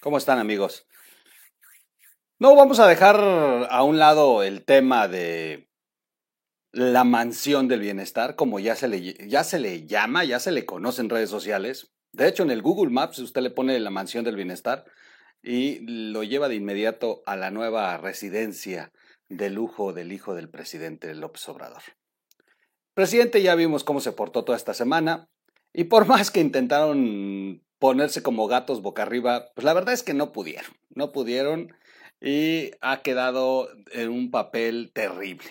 ¿Cómo están amigos? No vamos a dejar a un lado el tema de la mansión del bienestar, como ya se le, ya se le llama, ya se le conoce en redes sociales. De hecho, en el Google Maps usted le pone la mansión del bienestar y lo lleva de inmediato a la nueva residencia de lujo del hijo del presidente López Obrador. Presidente, ya vimos cómo se portó toda esta semana y por más que intentaron ponerse como gatos boca arriba, pues la verdad es que no pudieron, no pudieron y ha quedado en un papel terrible.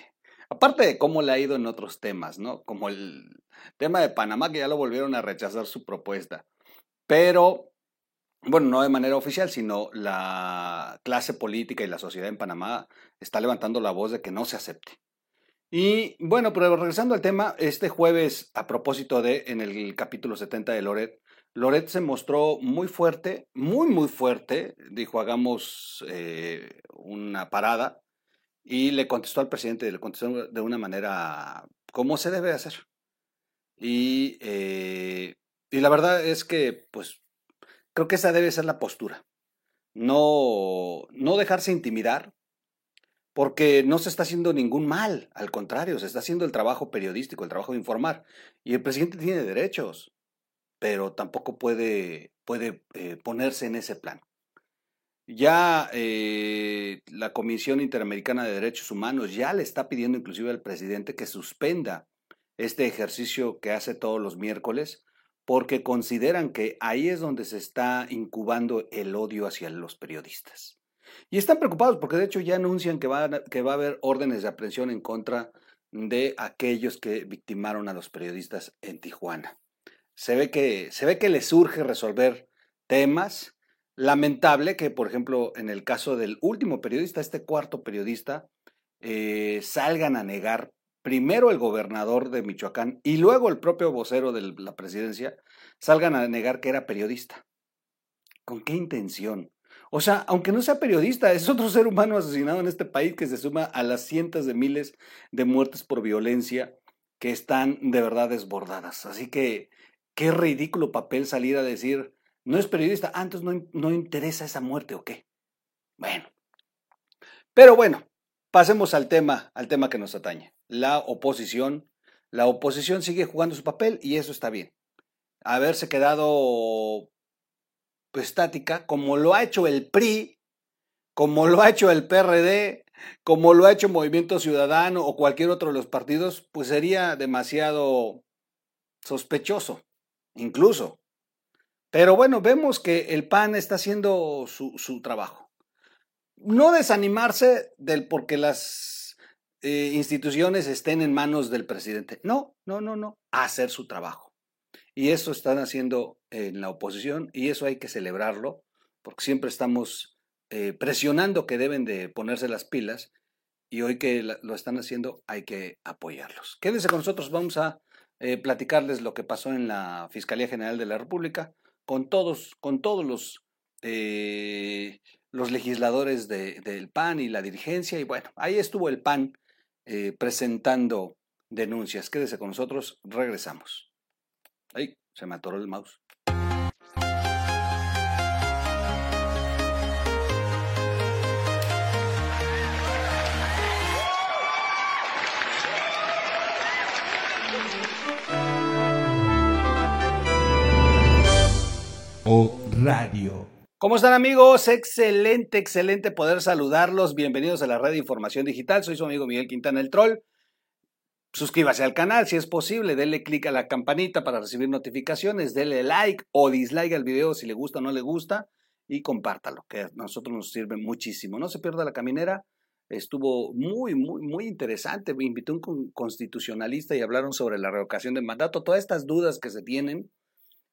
Aparte de cómo le ha ido en otros temas, ¿no? Como el tema de Panamá, que ya lo volvieron a rechazar su propuesta. Pero, bueno, no de manera oficial, sino la clase política y la sociedad en Panamá está levantando la voz de que no se acepte. Y bueno, pero regresando al tema, este jueves, a propósito de en el capítulo 70 de Loret, Loret se mostró muy fuerte, muy, muy fuerte. Dijo, hagamos eh, una parada. Y le contestó al presidente, le contestó de una manera como se debe hacer. Y, eh, y la verdad es que, pues, creo que esa debe ser la postura. No, no dejarse intimidar, porque no se está haciendo ningún mal, al contrario, se está haciendo el trabajo periodístico, el trabajo de informar. Y el presidente tiene derechos, pero tampoco puede, puede eh, ponerse en ese plan. Ya eh, la Comisión Interamericana de Derechos Humanos ya le está pidiendo inclusive al presidente que suspenda este ejercicio que hace todos los miércoles, porque consideran que ahí es donde se está incubando el odio hacia los periodistas. Y están preocupados porque de hecho ya anuncian que va, que va a haber órdenes de aprehensión en contra de aquellos que victimaron a los periodistas en Tijuana. Se ve que, se ve que les urge resolver temas. Lamentable que, por ejemplo, en el caso del último periodista, este cuarto periodista, eh, salgan a negar primero el gobernador de Michoacán y luego el propio vocero de la presidencia, salgan a negar que era periodista. ¿Con qué intención? O sea, aunque no sea periodista, es otro ser humano asesinado en este país que se suma a las cientos de miles de muertes por violencia que están de verdad desbordadas. Así que qué ridículo papel salir a decir, no es periodista, antes ah, no, no interesa esa muerte o qué. Bueno, pero bueno, pasemos al tema, al tema que nos atañe, la oposición. La oposición sigue jugando su papel y eso está bien. Haberse quedado estática, como lo ha hecho el PRI, como lo ha hecho el PRD, como lo ha hecho Movimiento Ciudadano o cualquier otro de los partidos, pues sería demasiado sospechoso, incluso. Pero bueno, vemos que el PAN está haciendo su, su trabajo. No desanimarse del porque las eh, instituciones estén en manos del presidente. No, no, no, no. Hacer su trabajo. Y eso están haciendo en la oposición y eso hay que celebrarlo, porque siempre estamos eh, presionando que deben de ponerse las pilas y hoy que lo están haciendo hay que apoyarlos. Quédense con nosotros, vamos a eh, platicarles lo que pasó en la Fiscalía General de la República con todos, con todos los, eh, los legisladores del PAN y la dirigencia y bueno, ahí estuvo el PAN presentando denuncias. Quédese con nosotros, regresamos. Ay, se me atoró el mouse. Radio. ¿Cómo están amigos? Excelente, excelente poder saludarlos. Bienvenidos a la red de información digital. Soy su amigo Miguel Quintana el Troll. Suscríbase al canal si es posible, denle clic a la campanita para recibir notificaciones, denle like o dislike al video si le gusta o no le gusta y compártalo, que a nosotros nos sirve muchísimo. No se pierda la caminera, estuvo muy, muy, muy interesante. Me invitó un constitucionalista y hablaron sobre la revocación del mandato, todas estas dudas que se tienen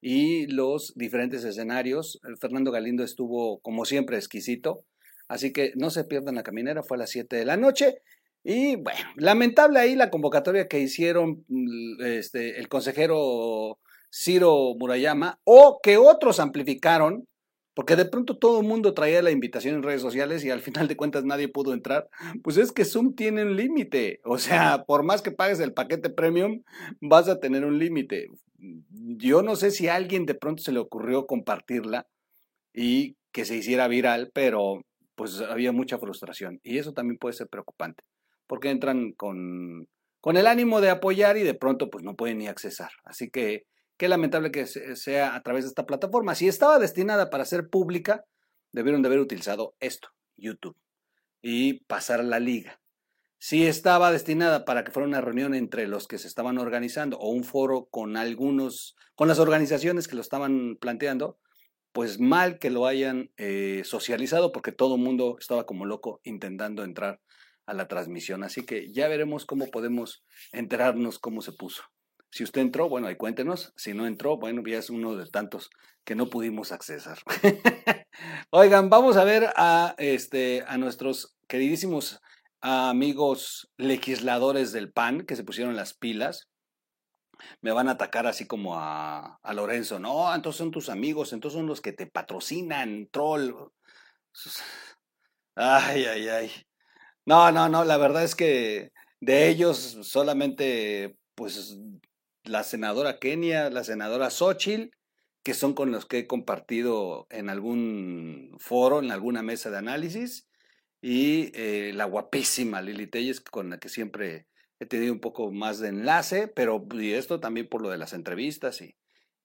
y los diferentes escenarios. Fernando Galindo estuvo, como siempre, exquisito. Así que no se pierdan la caminera, fue a las 7 de la noche. Y bueno, lamentable ahí la convocatoria que hicieron mm, este, el consejero Ciro Murayama o que otros amplificaron, porque de pronto todo el mundo traía la invitación en redes sociales y al final de cuentas nadie pudo entrar, pues es que Zoom tiene un límite. O sea, por más que pagues el paquete premium, vas a tener un límite. Yo no sé si a alguien de pronto se le ocurrió compartirla y que se hiciera viral, pero pues había mucha frustración y eso también puede ser preocupante, porque entran con, con el ánimo de apoyar y de pronto pues no pueden ni accesar. Así que qué lamentable que sea a través de esta plataforma. Si estaba destinada para ser pública, debieron de haber utilizado esto, YouTube, y pasar la liga. Si estaba destinada para que fuera una reunión entre los que se estaban organizando o un foro con algunos, con las organizaciones que lo estaban planteando, pues mal que lo hayan eh, socializado porque todo el mundo estaba como loco intentando entrar a la transmisión. Así que ya veremos cómo podemos enterarnos cómo se puso. Si usted entró, bueno, ahí cuéntenos. Si no entró, bueno, ya es uno de tantos que no pudimos accesar. Oigan, vamos a ver a, este, a nuestros queridísimos amigos legisladores del PAN que se pusieron las pilas. Me van a atacar así como a, a Lorenzo. No, entonces son tus amigos, entonces son los que te patrocinan, troll. Ay, ay, ay. No, no, no, la verdad es que de ellos solamente, pues, la senadora Kenia, la senadora Xochitl, que son con los que he compartido en algún foro, en alguna mesa de análisis, y eh, la guapísima Lili Telles, con la que siempre he tenido un poco más de enlace, pero y esto también por lo de las entrevistas y,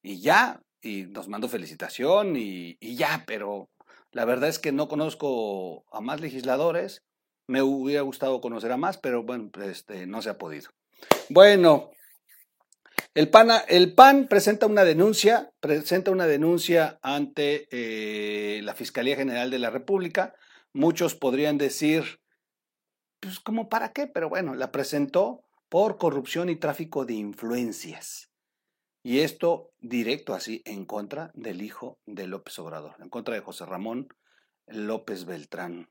y ya, y nos mando felicitación y, y ya, pero la verdad es que no conozco a más legisladores, me hubiera gustado conocer a más, pero bueno, este, no se ha podido. Bueno, el PAN, presenta una denuncia, presenta una denuncia ante eh, la Fiscalía General de la República. Muchos podrían decir, pues como para qué, pero bueno, la presentó por corrupción y tráfico de influencias. Y esto directo así en contra del hijo de López Obrador, en contra de José Ramón López Beltrán.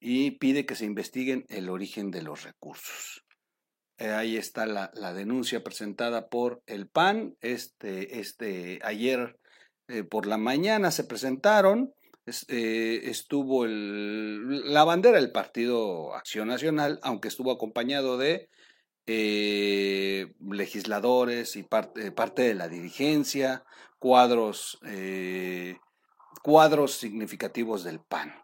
Y pide que se investiguen el origen de los recursos. Eh, ahí está la, denuncia presentada por el PAN. Este, este, ayer eh, por la mañana se presentaron. Eh, estuvo el, la bandera del Partido Acción Nacional, aunque estuvo acompañado de legisladores y parte, parte, de la dirigencia, cuadros, cuadros significativos del PAN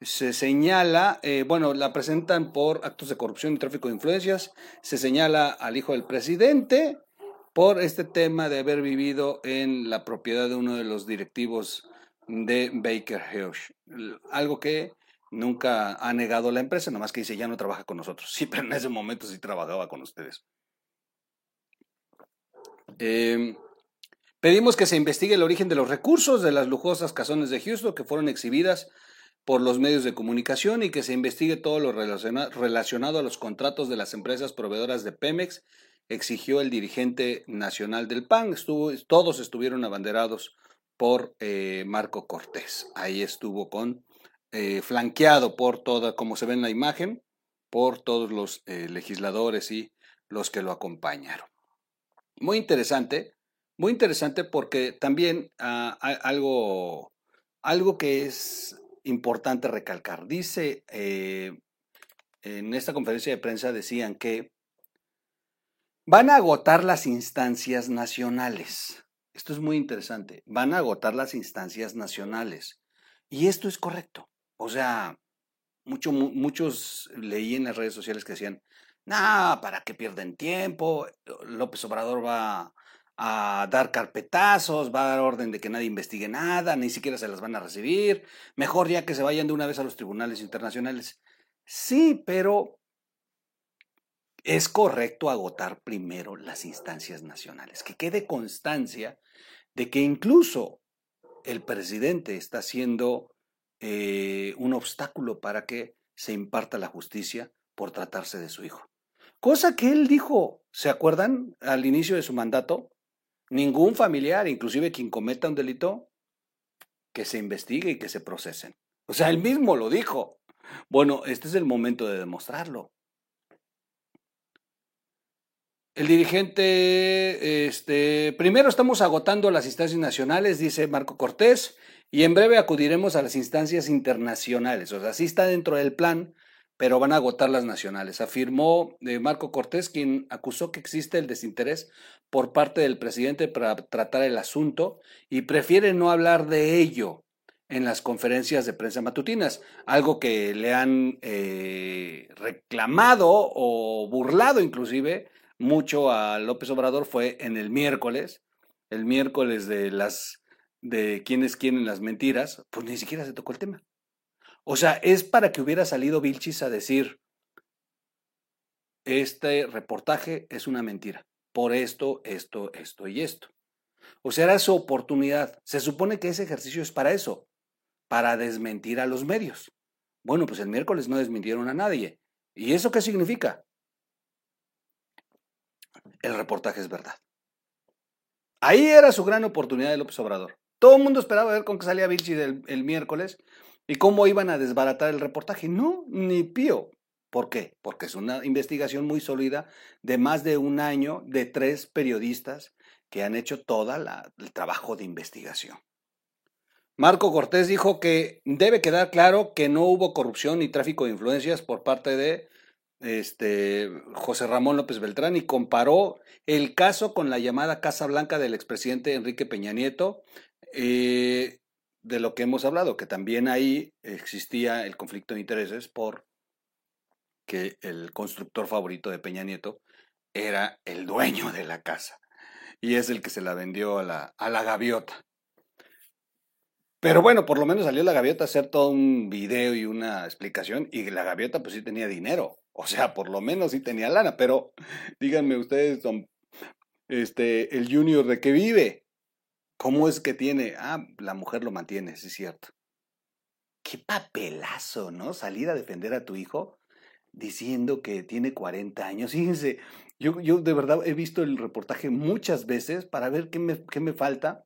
se señala, eh, bueno, la presentan por actos de corrupción y tráfico de influencias, se señala al hijo del presidente por este tema de haber vivido en la propiedad de uno de los directivos de Baker Hughes, algo que nunca ha negado la empresa, nomás que dice ya no trabaja con nosotros. Sí, pero en ese momento sí trabajaba con ustedes. Em, pedimos que se investigue el origen de los recursos de las lujosas casones de Houston que fueron exhibidas por los medios de comunicación y que se investigue todo lo relacionado a los contratos de las empresas proveedoras de Pemex, exigió el dirigente nacional del PAN. Estuvo, todos estuvieron abanderados por eh, Marco Cortés. Ahí estuvo con eh, flanqueado por toda, como se ve en la imagen, por todos los eh, legisladores y los que lo acompañaron. Muy interesante, muy interesante porque también ah, algo, algo que es importante recalcar. Dice, eh, en esta conferencia de prensa decían que van a agotar las instancias nacionales. Esto es muy interesante. Van a agotar las instancias nacionales. Y esto es correcto. O sea, mucho, muchos leí en las redes sociales que decían, no, ¿para qué pierden tiempo? López Obrador va a dar carpetazos, va a dar orden de que nadie investigue nada, ni siquiera se las van a recibir, mejor ya que se vayan de una vez a los tribunales internacionales. Sí, pero es correcto agotar primero las instancias nacionales, que quede constancia de que incluso el presidente está siendo eh, un obstáculo para que se imparta la justicia por tratarse de su hijo. Cosa que él dijo, ¿se acuerdan? Al inicio de su mandato, Ningún familiar, inclusive quien cometa un delito, que se investigue y que se procesen. O sea, él mismo lo dijo. Bueno, este es el momento de demostrarlo. El dirigente, este, primero estamos agotando las instancias nacionales, dice Marco Cortés, y en breve acudiremos a las instancias internacionales. O sea, sí está dentro del plan, pero van a agotar las nacionales, afirmó eh, Marco Cortés, quien acusó que existe el desinterés por parte del presidente para tratar el asunto y prefiere no hablar de ello. en las conferencias de prensa matutinas, algo que le han eh, reclamado o burlado inclusive mucho a López Obrador fue en el miércoles, el miércoles de las de quienes quieren las mentiras, pues ni siquiera se tocó el tema. O sea, es para que hubiera salido Vilchis a decir, este reportaje es una mentira, por esto, esto, esto y esto. O sea, era su oportunidad. Se supone que ese ejercicio es para eso, para desmentir a los medios. Bueno, pues el miércoles no desmintieron a nadie. ¿Y eso qué significa? El reportaje es verdad. Ahí era su gran oportunidad de López Obrador. Todo el mundo esperaba ver con qué salía Vilchi el miércoles y cómo iban a desbaratar el reportaje. No, ni pío. ¿Por qué? Porque es una investigación muy sólida de más de un año de tres periodistas que han hecho todo el trabajo de investigación. Marco Cortés dijo que debe quedar claro que no hubo corrupción ni tráfico de influencias por parte de este, José Ramón López Beltrán y comparó el caso con la llamada Casa Blanca del expresidente Enrique Peña Nieto, eh, de lo que hemos hablado, que también ahí existía el conflicto de intereses por que el constructor favorito de Peña Nieto era el dueño de la casa y es el que se la vendió a la, a la gaviota. Pero bueno, por lo menos salió la gaviota a hacer todo un video y una explicación y la gaviota pues sí tenía dinero. O sea, por lo menos sí tenía lana, pero díganme ustedes, son, este, el junior de qué vive. ¿Cómo es que tiene? Ah, la mujer lo mantiene, sí es cierto. Qué papelazo, ¿no? Salir a defender a tu hijo diciendo que tiene 40 años. Fíjense, yo, yo de verdad he visto el reportaje muchas veces para ver qué me, qué me falta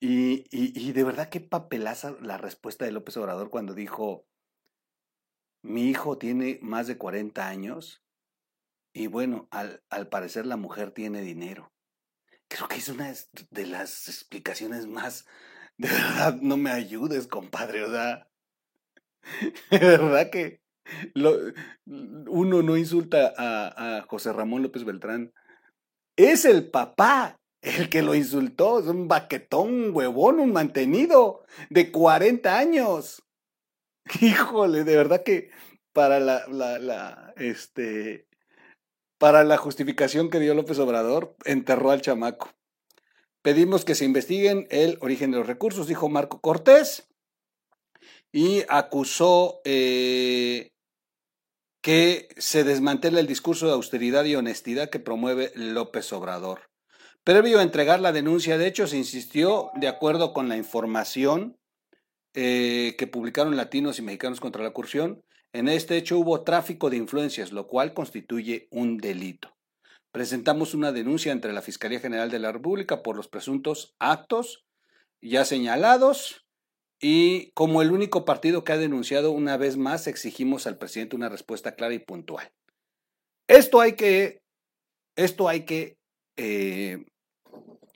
y, de verdad qué papelaza la respuesta de López Obrador cuando dijo, mi hijo tiene más de 40 años y bueno, al, al parecer la mujer tiene dinero. Creo que es una de las explicaciones más, de verdad, no me ayudes, compadre, o sea, de verdad que uno no insulta a, José Ramón López Beltrán. Es el papá el que lo insultó es un baquetón, huevón, un mantenido de 40 años. Híjole, de verdad que para la, la, la, este, para la justificación que dio López Obrador, enterró al chamaco. Pedimos que se investiguen el origen de los recursos, dijo Marco Cortés, y acusó eh, que se desmantele el discurso de austeridad y honestidad que promueve López Obrador. Previo a entregar la denuncia de hecho, se insistió, de acuerdo con la información eh, que publicaron latinos y mexicanos contra la corrupción, en este hecho hubo tráfico de influencias, lo cual constituye un delito. Presentamos una denuncia entre la Fiscalía General de la República por los presuntos actos ya señalados y como el único partido que ha denunciado una vez más exigimos al presidente una respuesta clara y puntual. Esto hay que, esto hay que eh,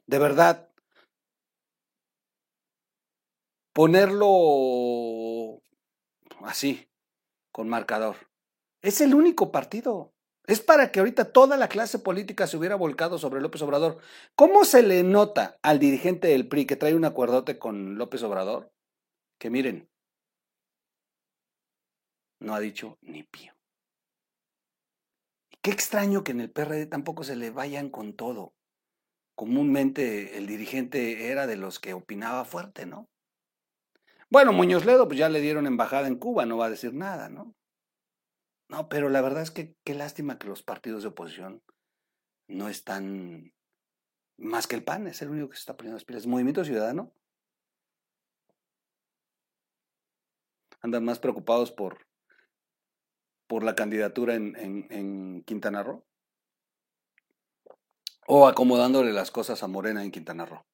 de verdad, ponerlo así, con marcador. Es el único partido. Es para que ahorita toda la clase política se hubiera volcado sobre López Obrador. ¿Cómo se le nota al dirigente del PRI que trae un acuerdote con López Obrador? Que miren, no ha dicho ni pío. Qué extraño que en el PRD tampoco se le vayan con todo comúnmente el dirigente era de los que opinaba fuerte, ¿no? Bueno, Muñoz Ledo, pues ya le dieron embajada en Cuba, no va a decir nada, ¿no? No, pero la verdad es que qué lástima que los partidos de oposición no están más que el PAN, es el único que se está poniendo las pilas. Movimiento Ciudadano. Andan más preocupados por, por la candidatura en, en, en Quintana Roo o acomodándole las cosas a Morena en Quintana Roo.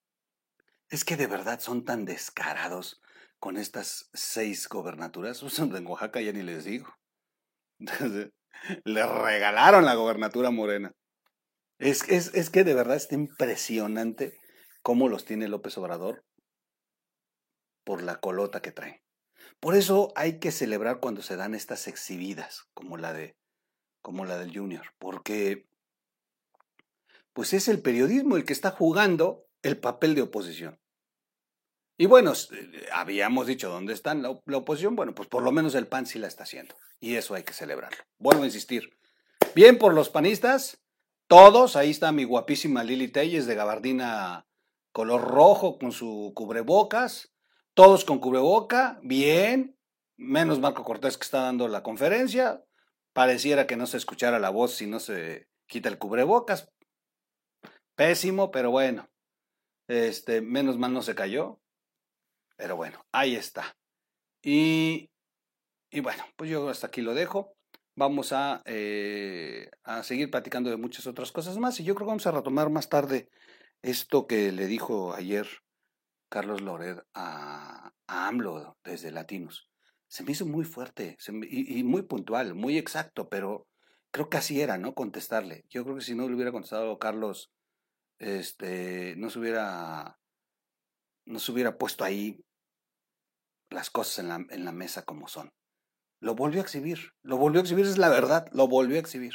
Es que de verdad son tan descarados con estas seis gobernaturas. En Oaxaca ya ni les digo. Le regalaron la gobernatura Morena. Es, es, es que de verdad está impresionante cómo los tiene López Obrador por la colota que traen. Por eso hay que celebrar cuando se dan estas exhibidas, como la de como la del Junior, porque pues es el periodismo el que está jugando el papel de oposición. Y bueno, habíamos dicho dónde está la, la, oposición. Bueno, pues por lo menos el PAN sí la está haciendo. Y eso hay que celebrarlo. Vuelvo a insistir. Bien por los panistas, todos. Ahí está mi guapísima Lili Telles de gabardina color rojo con su cubrebocas. Todos con cubreboca. Bien. Menos Marco Cortés que está dando la conferencia. Pareciera que no se escuchara la voz si no se quita el cubrebocas. Pésimo, pero bueno. Este, menos mal no se cayó. Pero bueno, ahí está. Y, y bueno, pues yo hasta aquí lo dejo. Vamos a, eh, a seguir platicando de muchas otras cosas más. Y yo creo que vamos a retomar más tarde esto que le dijo ayer Carlos Lored a, a AMLO desde Latinos se me hizo muy fuerte y, muy puntual, muy exacto, pero creo que así era, ¿no? Contestarle. Yo creo que si no le hubiera contestado Carlos, este, no se hubiera, no se hubiera puesto ahí las cosas en la, en la mesa como son. Lo volvió a exhibir, lo volvió a exhibir, es la verdad, lo volvió a exhibir.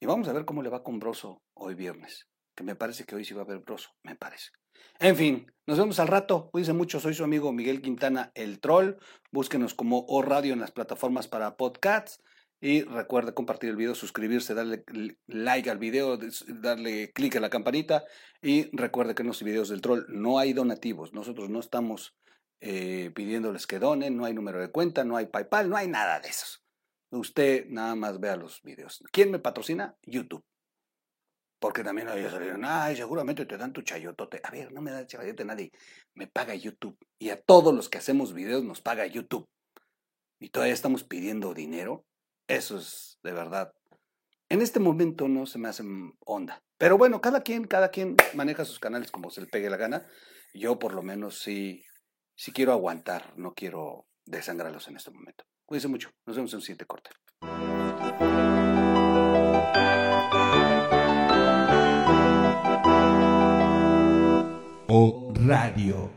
Y vamos a ver cómo le va con Broso hoy viernes, que me parece que hoy sí va a haber Broso, me parece. En fin, nos vemos al rato. Cuídense mucho. Soy su amigo Miguel Quintana, el troll. Búsquenos como O Radio en las plataformas para podcasts. Y recuerde compartir el video, suscribirse, darle like al video, darle clic a la campanita. Y recuerde que en los videos del troll no hay donativos. Nosotros no estamos eh, pidiéndoles que donen, no hay número de cuenta, no hay PayPal, no hay nada de eso. Usted nada más vea los videos. ¿Quién me patrocina? YouTube. Porque también había salido, ay, seguramente te dan tu chayotote. A ver, no me da chayote nadie. Me paga YouTube. Y a todos los que hacemos videos nos paga YouTube. Y todavía estamos pidiendo dinero. Eso es de verdad. En este momento no se me hace onda. Pero bueno, cada quien, cada quien maneja sus canales como se le pegue la gana. Yo por lo menos sí, sí quiero aguantar, no quiero desangrarlos en este momento. Cuídense mucho. Nos vemos en un siguiente corte. o radio.